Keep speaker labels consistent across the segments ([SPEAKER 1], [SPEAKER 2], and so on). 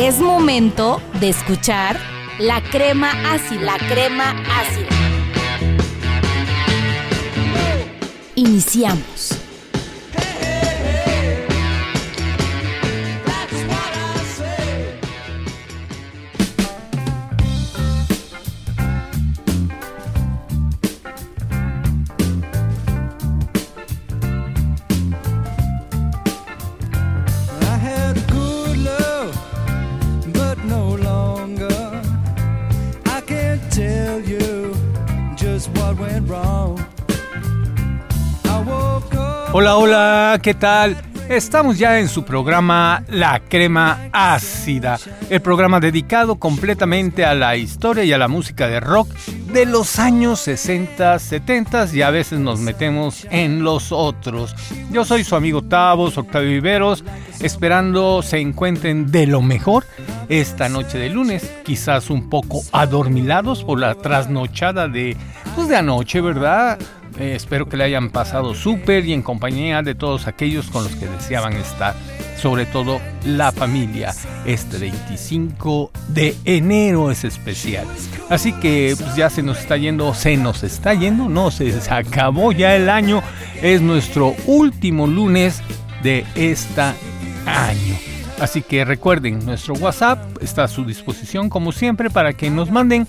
[SPEAKER 1] Es momento de escuchar la crema ácida, la crema ácida. Iniciamos.
[SPEAKER 2] Hola, hola, ¿qué tal? Estamos ya en su programa La Crema Ácida, el programa dedicado completamente a la historia y a la música de rock de los años 60, 70 y a veces nos metemos en los otros. Yo soy su amigo Tavos, Octavio Viveros, esperando se encuentren de lo mejor esta noche de lunes, quizás un poco adormilados por la trasnochada de, pues de anoche, ¿verdad? Eh, espero que le hayan pasado súper y en compañía de todos aquellos con los que deseaban estar, sobre todo la familia. Este 25 de enero es especial. Así que pues, ya se nos está yendo, se nos está yendo, no, se acabó ya el año. Es nuestro último lunes de este año. Así que recuerden, nuestro WhatsApp está a su disposición como siempre para que nos manden,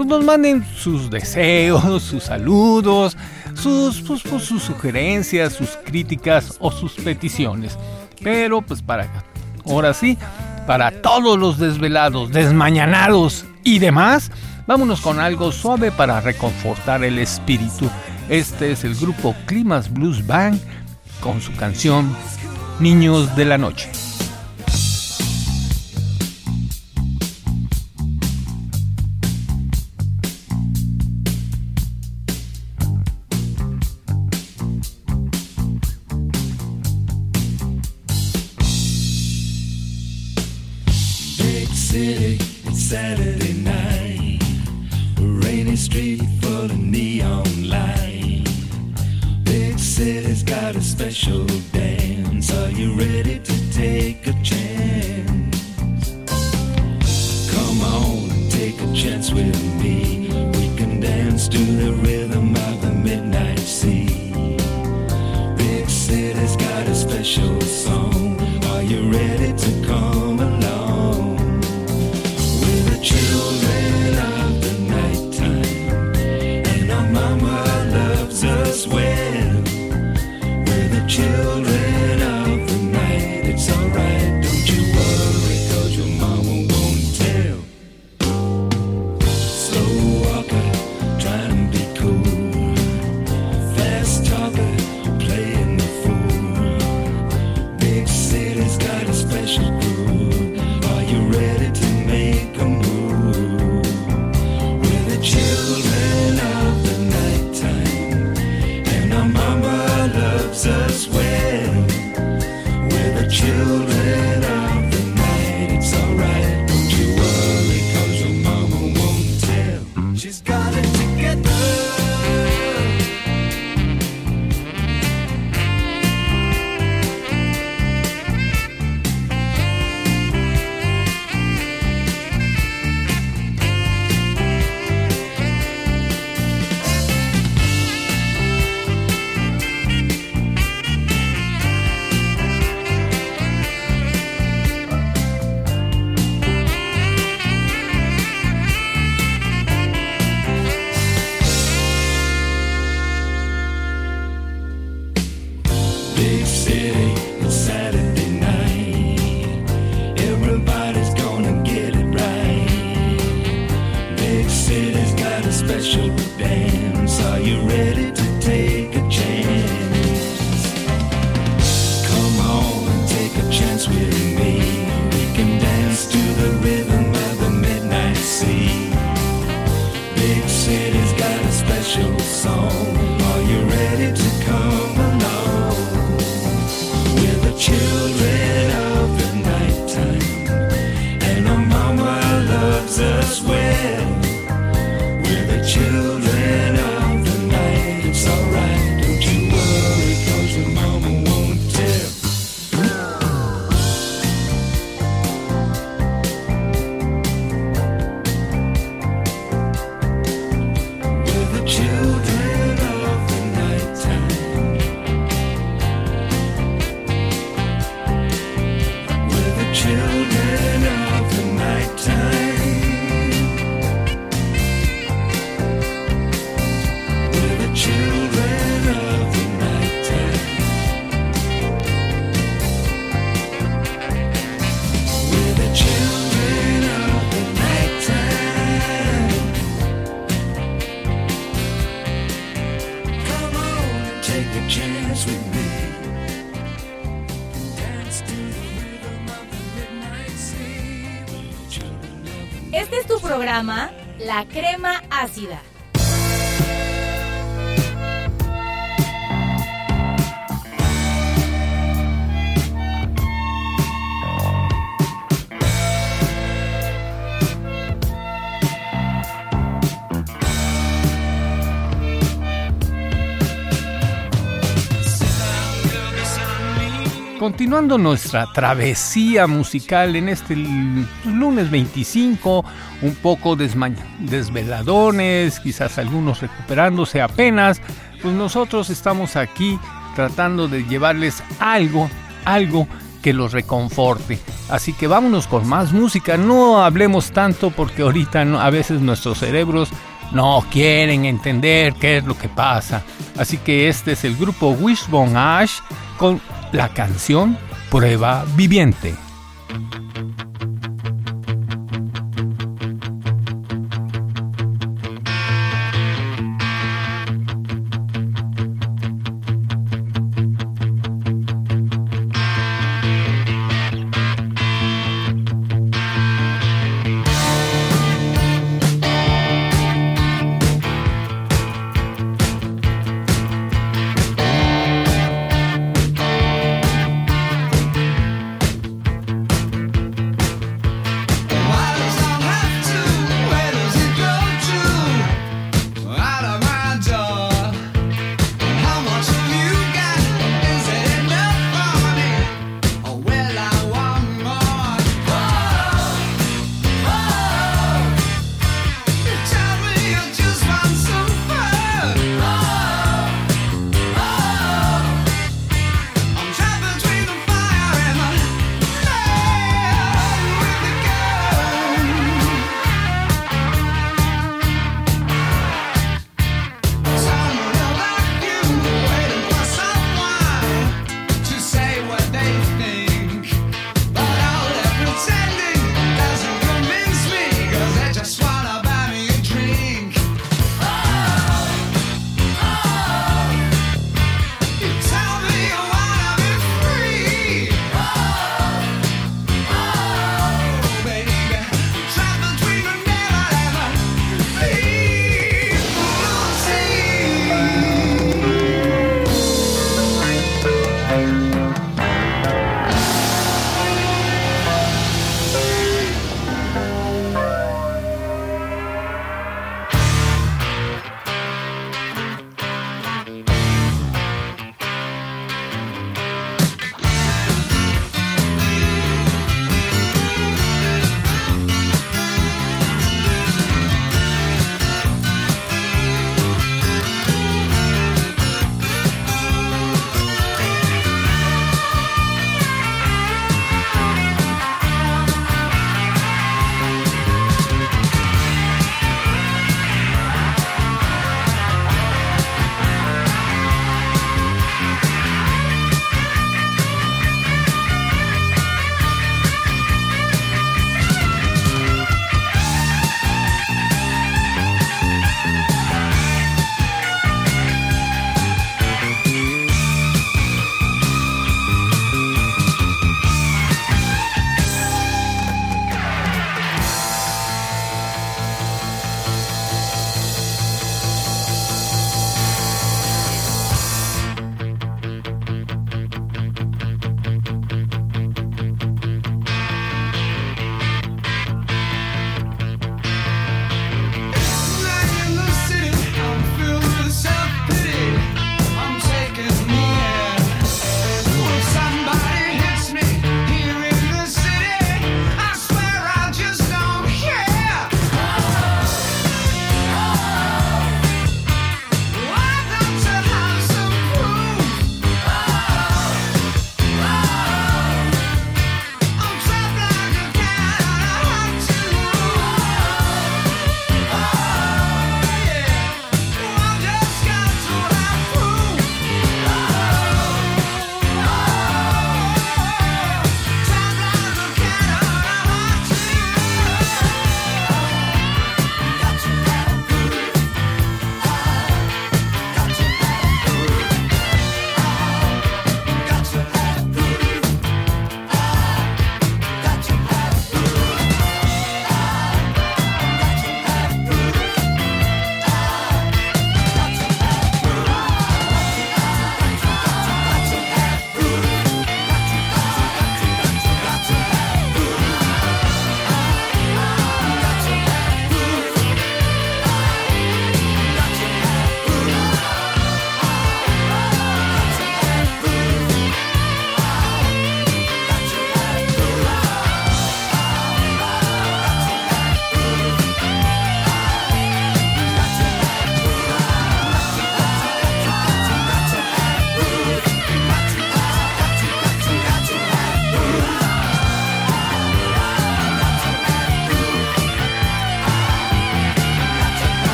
[SPEAKER 2] pues nos manden sus deseos, sus saludos, sus, pues, pues, sus sugerencias, sus críticas o sus peticiones. Pero pues para ahora sí, para todos los desvelados, desmañanados y demás, vámonos con algo suave para reconfortar el espíritu. Este es el grupo Climas Blues Band con su canción Niños de la Noche.
[SPEAKER 1] Crema Ácida.
[SPEAKER 2] Continuando nuestra travesía musical en este lunes 25, un poco desveladones, quizás algunos recuperándose apenas, pues nosotros estamos aquí tratando de llevarles algo, algo que los reconforte. Así que vámonos con más música, no hablemos tanto porque ahorita a veces nuestros cerebros no quieren entender qué es lo que pasa. Así que este es el grupo Wishbone Ash con la canción Prueba Viviente.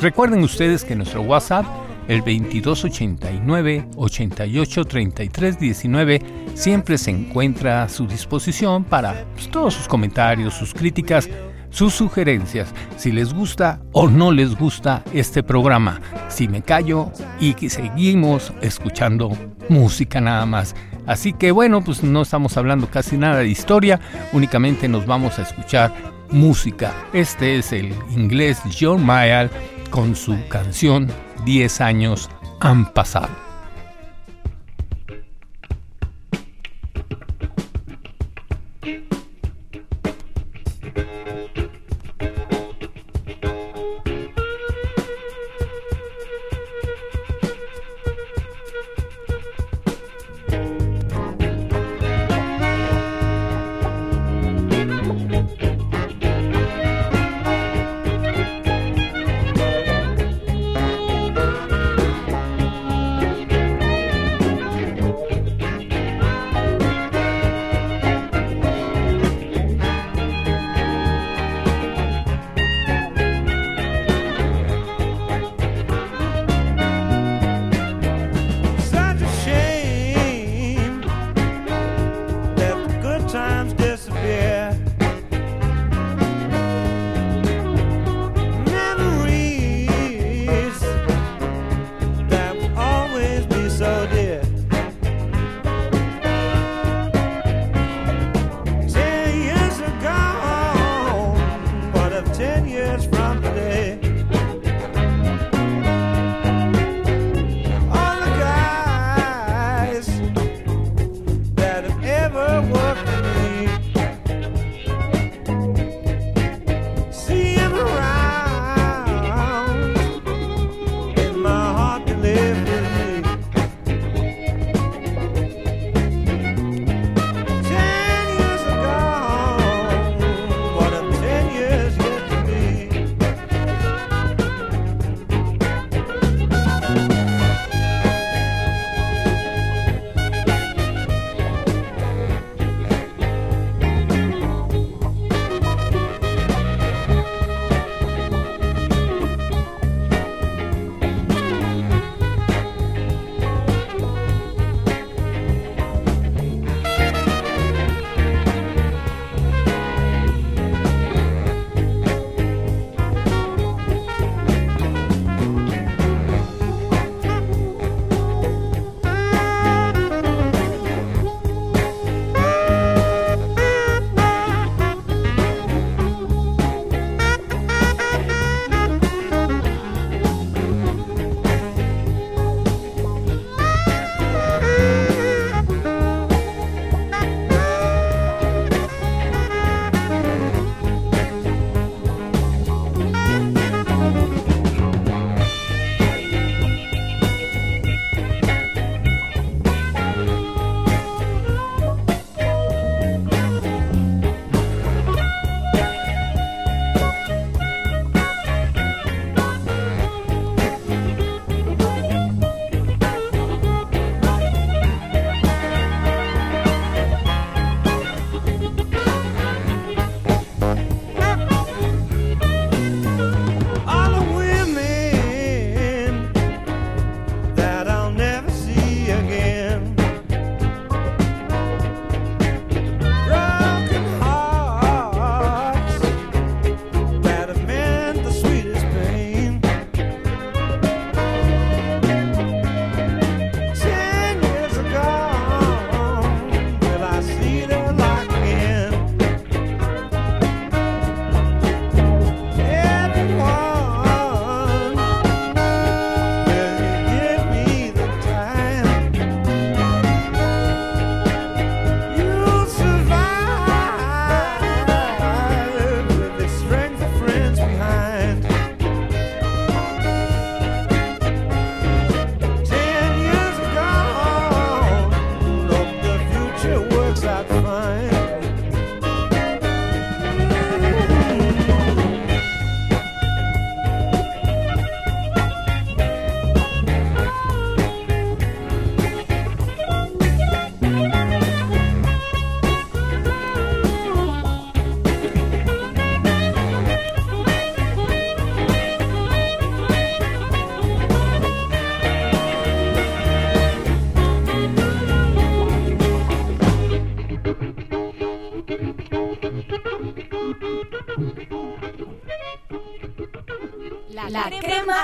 [SPEAKER 2] Recuerden ustedes que nuestro WhatsApp, el 2289 883319 siempre se encuentra a su disposición para pues, todos sus comentarios, sus críticas, sus sugerencias, si les gusta o no les gusta este programa, si me callo y que seguimos escuchando música nada más. Así que bueno, pues no estamos hablando casi nada de historia, únicamente nos vamos a escuchar música. Este es el inglés John Mayall con su canción 10 años han pasado.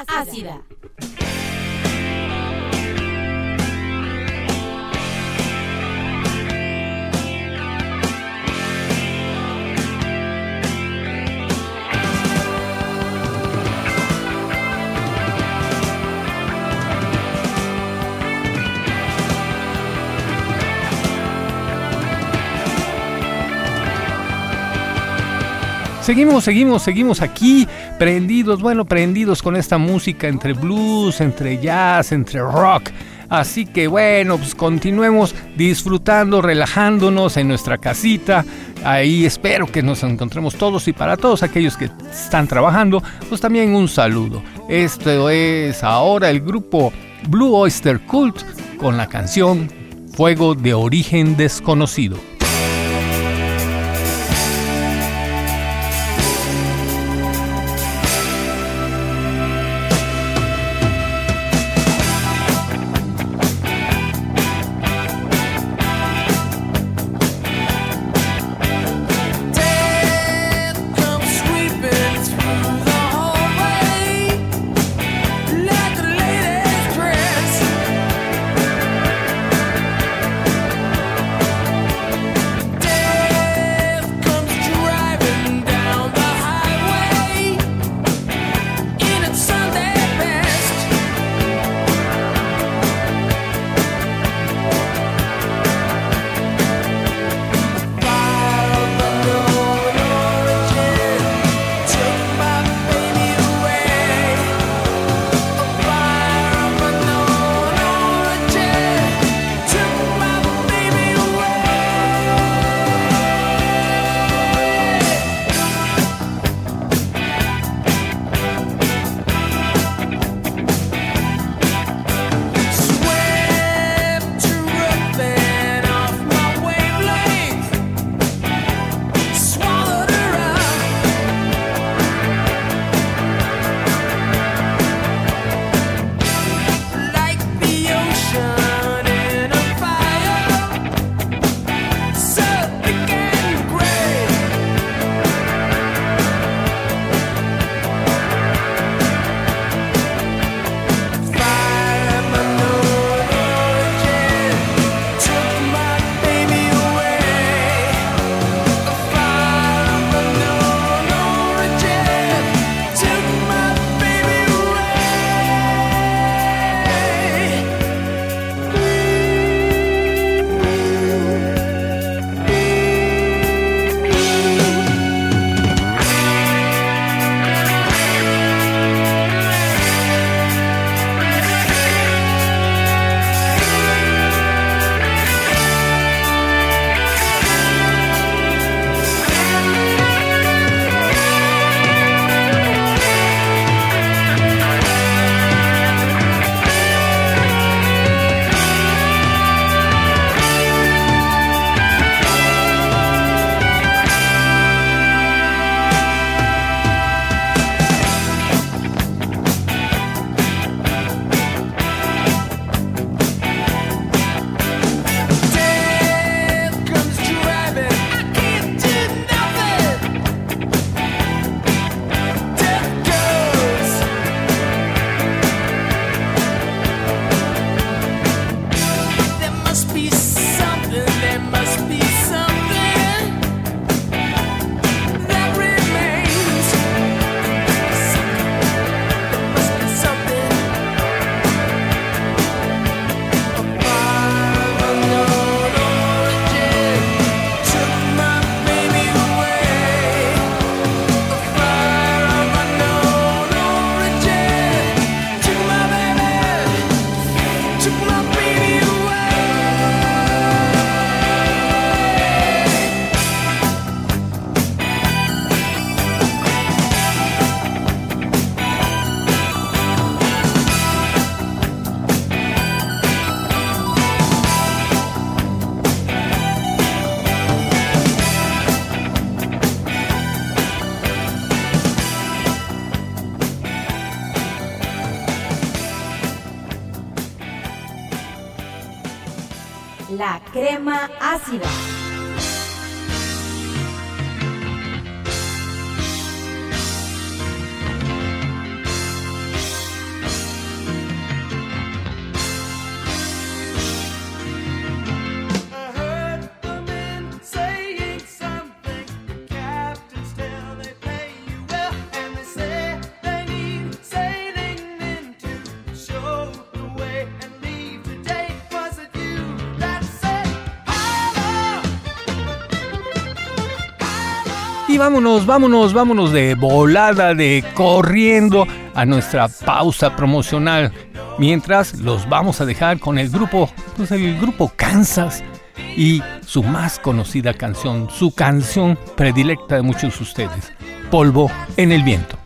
[SPEAKER 1] Ácida.
[SPEAKER 3] Seguimos, seguimos, seguimos aquí, prendidos, bueno, prendidos con esta música entre blues, entre jazz, entre rock. Así que bueno, pues continuemos disfrutando, relajándonos en nuestra casita. Ahí espero que nos encontremos todos y para todos aquellos que están trabajando, pues también un saludo. Esto es ahora el grupo Blue Oyster Cult con la canción Fuego de origen desconocido.
[SPEAKER 4] Vámonos, vámonos, vámonos de volada, de corriendo a nuestra pausa promocional. Mientras los vamos a dejar con el grupo, pues el grupo Kansas y su más conocida canción, su canción predilecta de muchos de ustedes, Polvo en el Viento.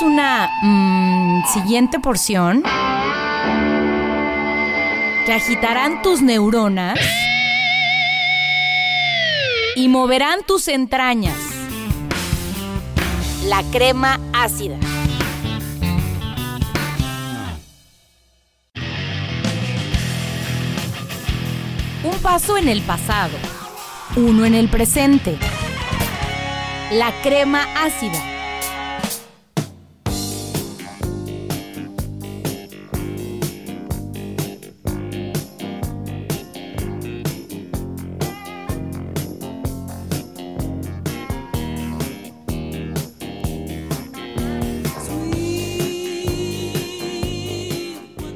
[SPEAKER 1] Una mm, siguiente porción que agitarán tus neuronas y moverán tus entrañas. La crema ácida. Un paso en el pasado, uno en el presente. La crema ácida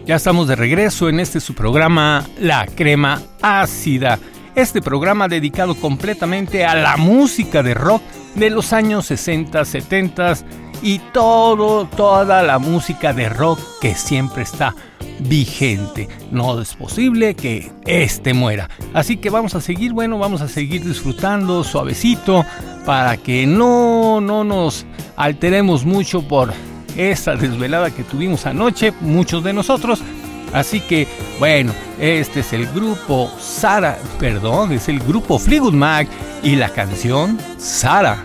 [SPEAKER 4] Ya estamos de regreso en este su programa La Crema Ácida. Este programa dedicado completamente a la música de rock de los años 60, 70 y todo, toda la música de rock que siempre está vigente. No es posible que este muera. Así que vamos a seguir, bueno, vamos a seguir disfrutando suavecito para que no, no nos alteremos mucho por esa desvelada que tuvimos anoche, muchos de nosotros.
[SPEAKER 1] Así que, bueno, este es el grupo Sara, perdón, es el grupo Fleetwood Mac y la canción Sara.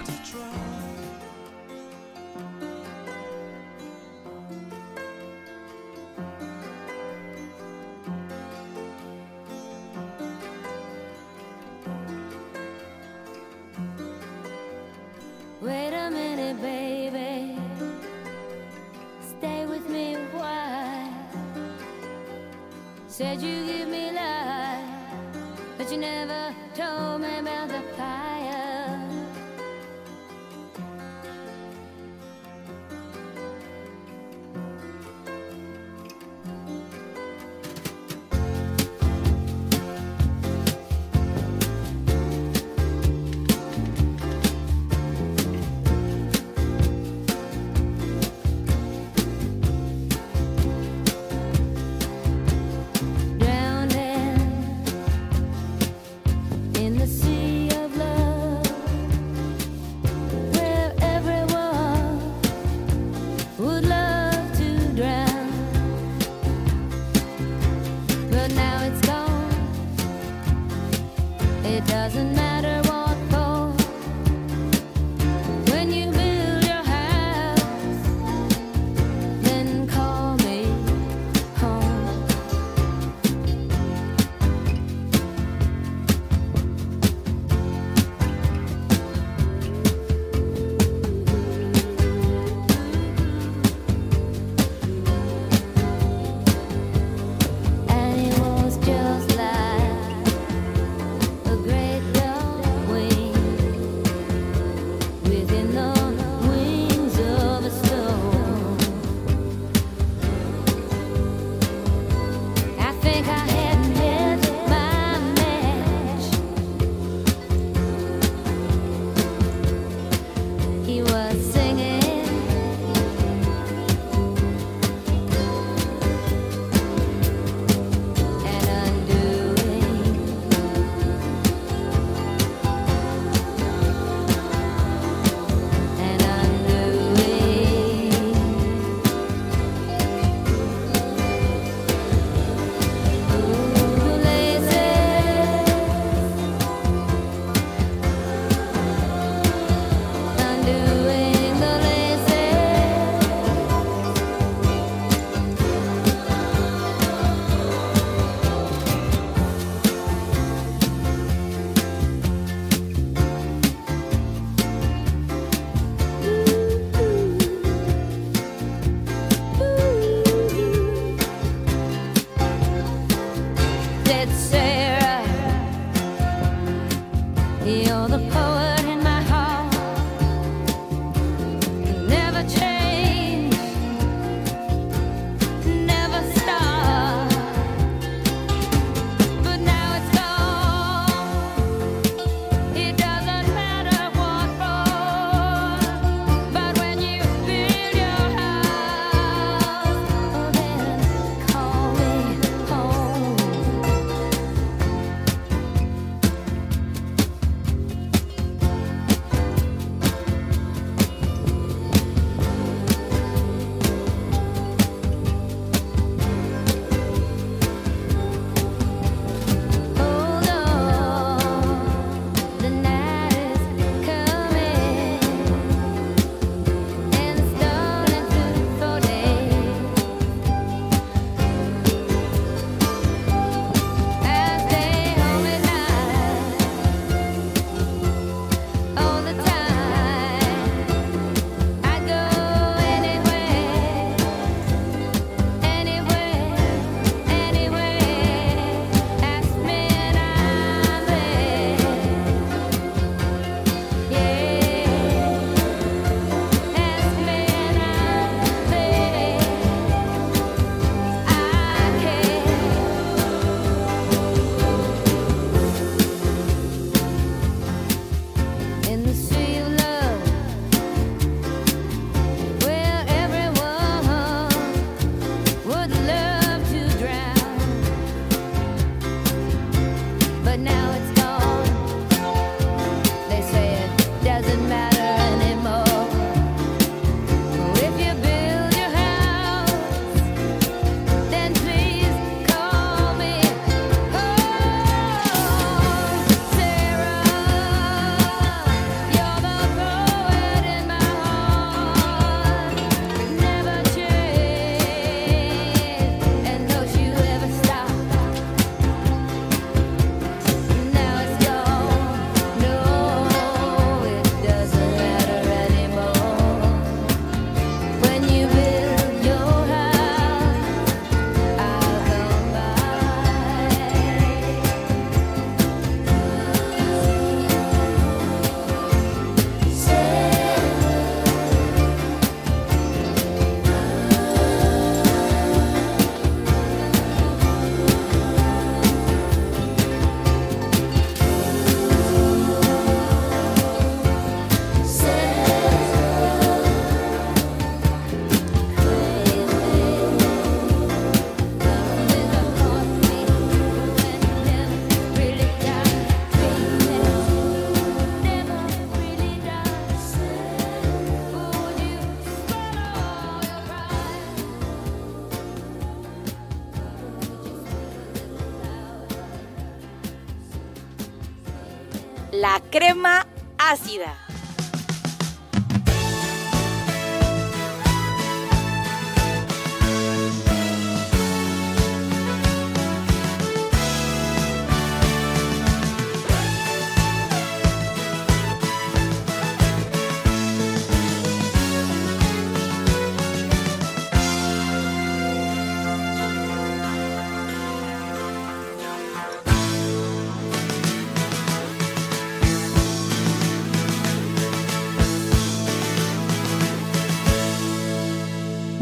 [SPEAKER 1] Crema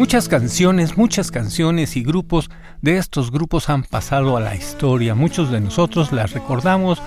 [SPEAKER 4] Muchas canciones, muchas canciones y grupos de estos grupos han pasado a la historia. Muchos de nosotros las recordamos,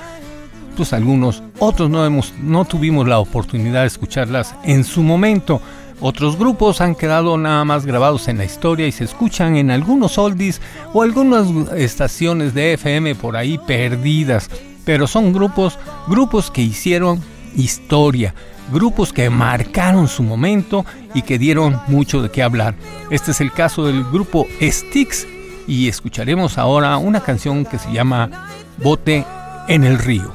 [SPEAKER 4] pues algunos, otros no, hemos, no tuvimos la oportunidad de escucharlas en su momento. Otros grupos han quedado nada más grabados en la historia y se escuchan en algunos oldies o algunas estaciones de FM por ahí perdidas. Pero son grupos, grupos que hicieron historia, grupos que marcaron su momento y que dieron mucho de qué hablar. Este es el caso del grupo Styx y escucharemos ahora una canción que se llama Bote en el río.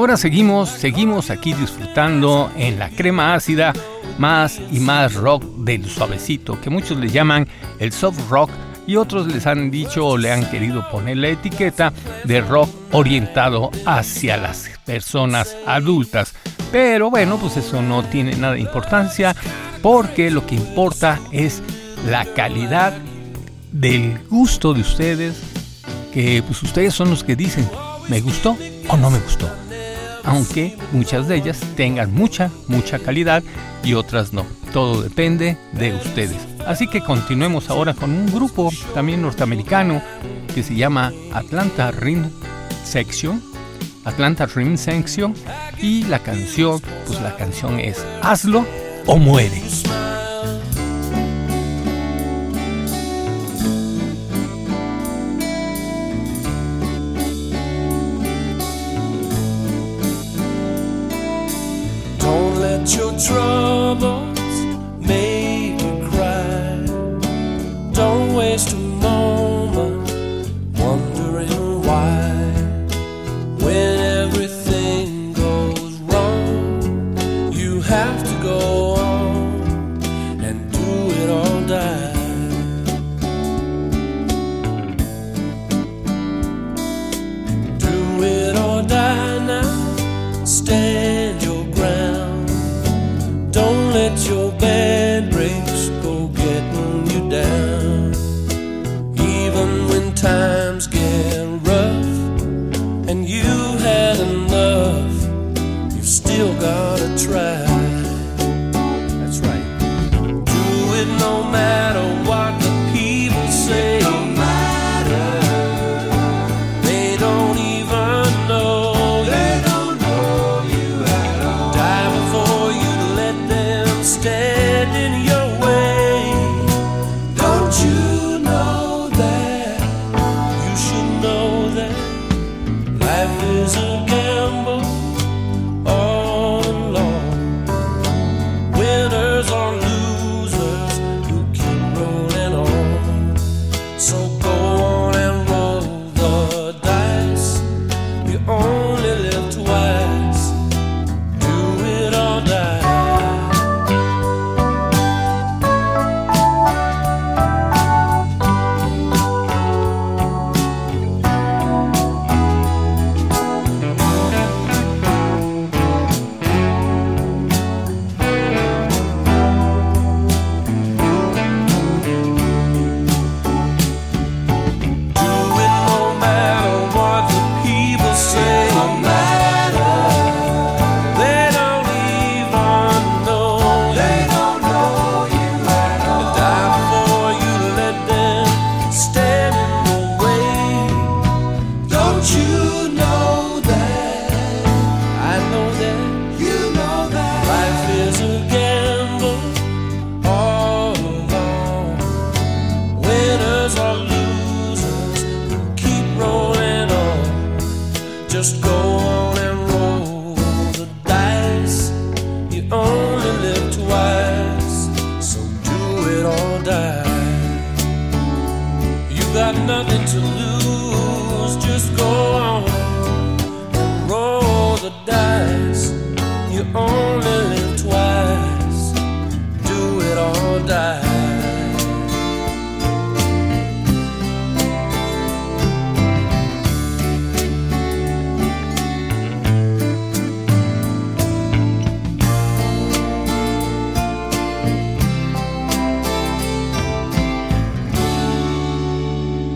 [SPEAKER 4] Ahora seguimos, seguimos aquí disfrutando en la crema ácida más y más rock del suavecito, que muchos le llaman el soft rock
[SPEAKER 2] y otros les han dicho o le han querido poner la etiqueta de rock orientado hacia las personas adultas. Pero bueno, pues eso no tiene nada de importancia porque lo que importa es la calidad del gusto de ustedes, que pues ustedes son los que dicen, ¿me gustó o no me gustó? Aunque muchas de ellas tengan mucha, mucha calidad y otras no. Todo depende de ustedes. Así que continuemos ahora con un grupo también norteamericano que se llama Atlanta Rim Section. Atlanta Rim Section y la canción, pues la canción es Hazlo o muere.
[SPEAKER 3] trouble.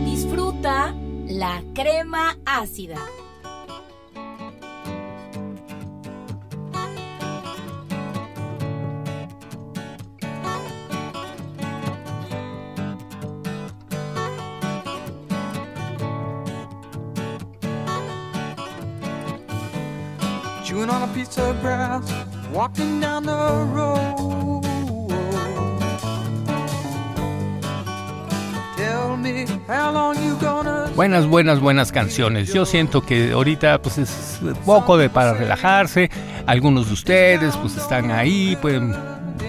[SPEAKER 5] Disfruta la crema ácida.
[SPEAKER 2] Buenas, buenas, buenas canciones. Yo siento que ahorita pues es poco de para relajarse. Algunos de ustedes pues están ahí, pueden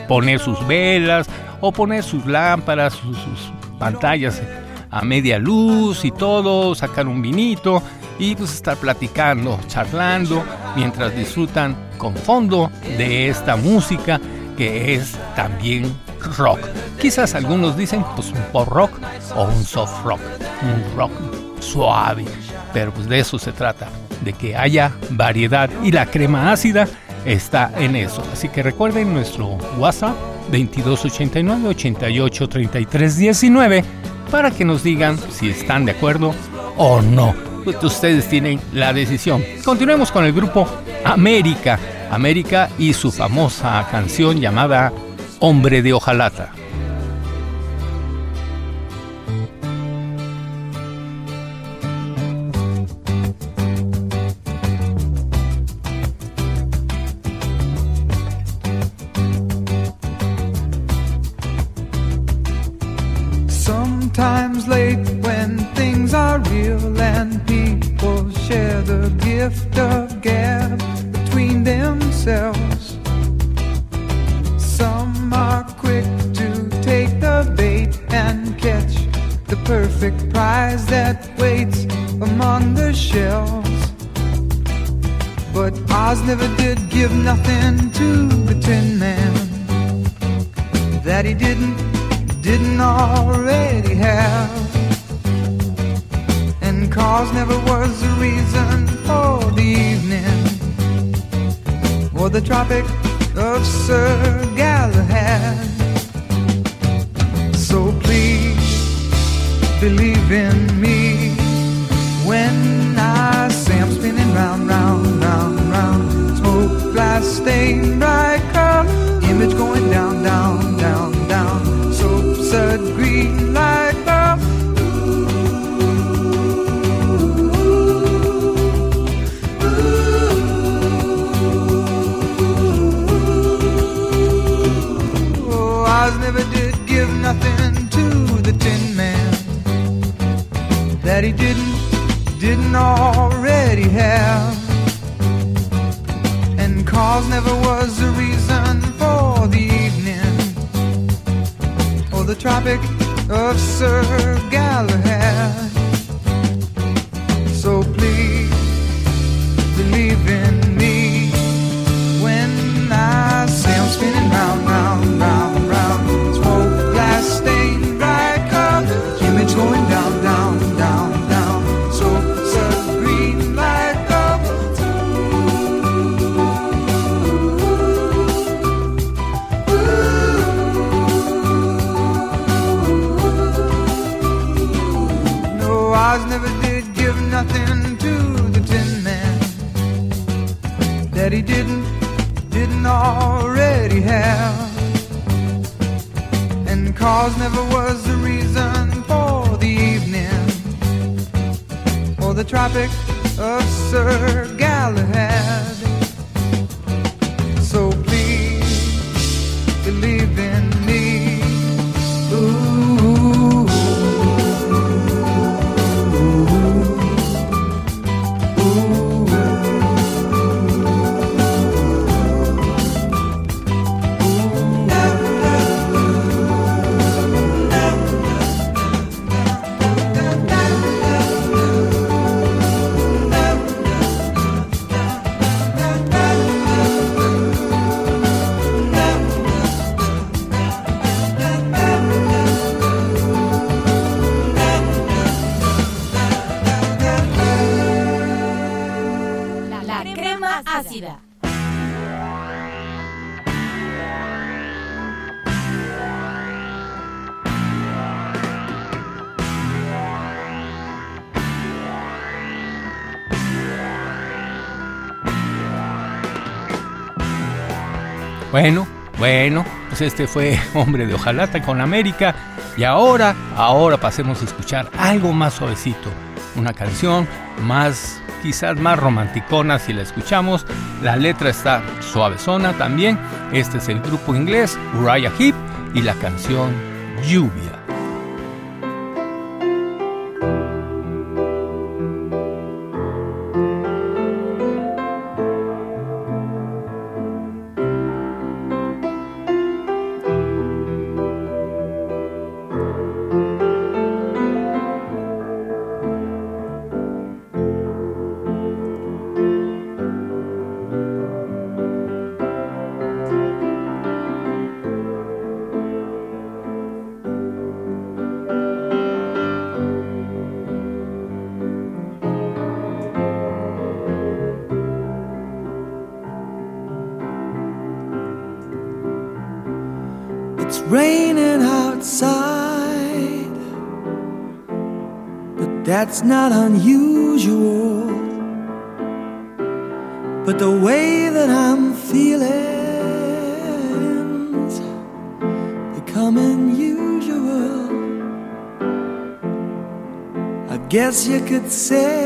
[SPEAKER 2] poner sus velas o poner sus lámparas, sus, sus pantallas a media luz y todo, sacar un vinito y pues estar platicando, charlando mientras disfrutan con fondo de esta música que es también
[SPEAKER 5] rock. Quizás algunos dicen pues un pop rock o un soft rock, un rock suave, pero pues de eso se trata, de que haya variedad y la crema ácida está en eso. Así que recuerden nuestro WhatsApp 2289 88 33 19 para que nos digan si están de acuerdo o no. Pues, ustedes tienen la decisión. Continuemos con el grupo América. América y su famosa canción llamada Hombre de Ojalata. Bueno, bueno, pues este fue Hombre de Ojalata con América. Y ahora, ahora pasemos a escuchar algo más suavecito. Una canción más, quizás más romanticona si la escuchamos. La letra está suavezona también. Este es el grupo inglés Uriah Heep y la canción Lluvia.
[SPEAKER 4] That's not unusual. But the way that I'm feeling's becoming usual. I guess you could say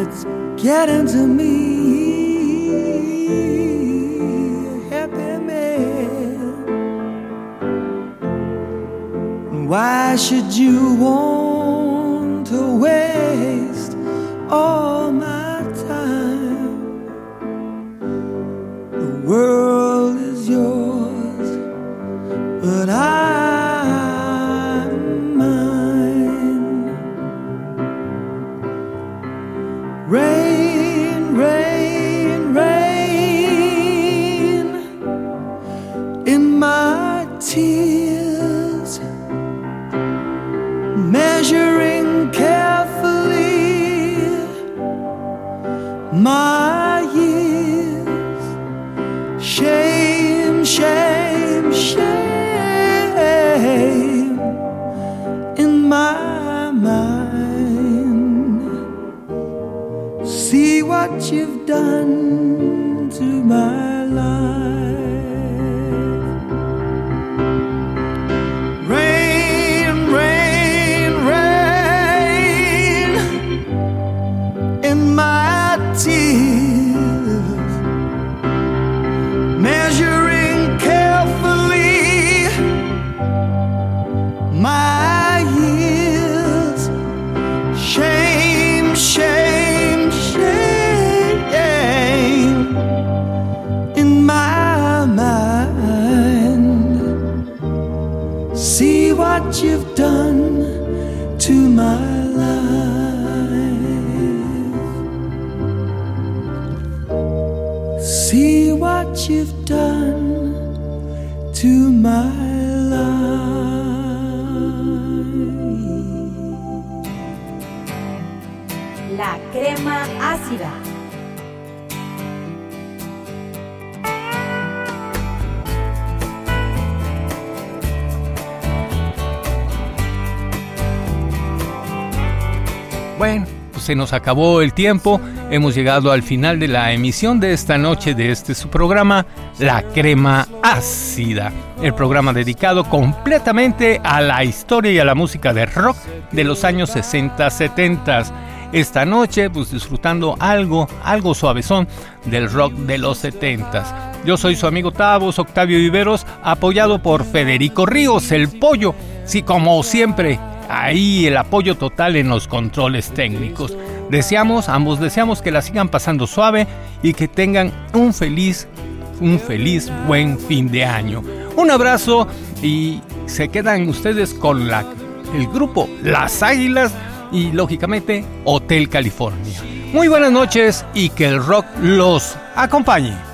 [SPEAKER 4] it's getting to me. Happy man. Why should you want to waste all my time? The world
[SPEAKER 2] se nos acabó el tiempo. Hemos llegado al final de la emisión de esta noche de este su programa, La Crema Ácida. El programa dedicado completamente a la historia y a la música de rock de los años 60-70. Esta noche, pues disfrutando algo, algo suavezón del rock de los 70. Yo soy su amigo Tavos, Octavio Viveros, apoyado por Federico Ríos, el pollo. Sí, como siempre, ahí el apoyo total en los controles técnicos. Deseamos, ambos deseamos que la sigan pasando suave y que tengan un feliz, un feliz buen fin de año. Un abrazo y se quedan ustedes con la, el grupo Las Águilas y lógicamente Hotel California. Muy buenas noches y que el rock los acompañe.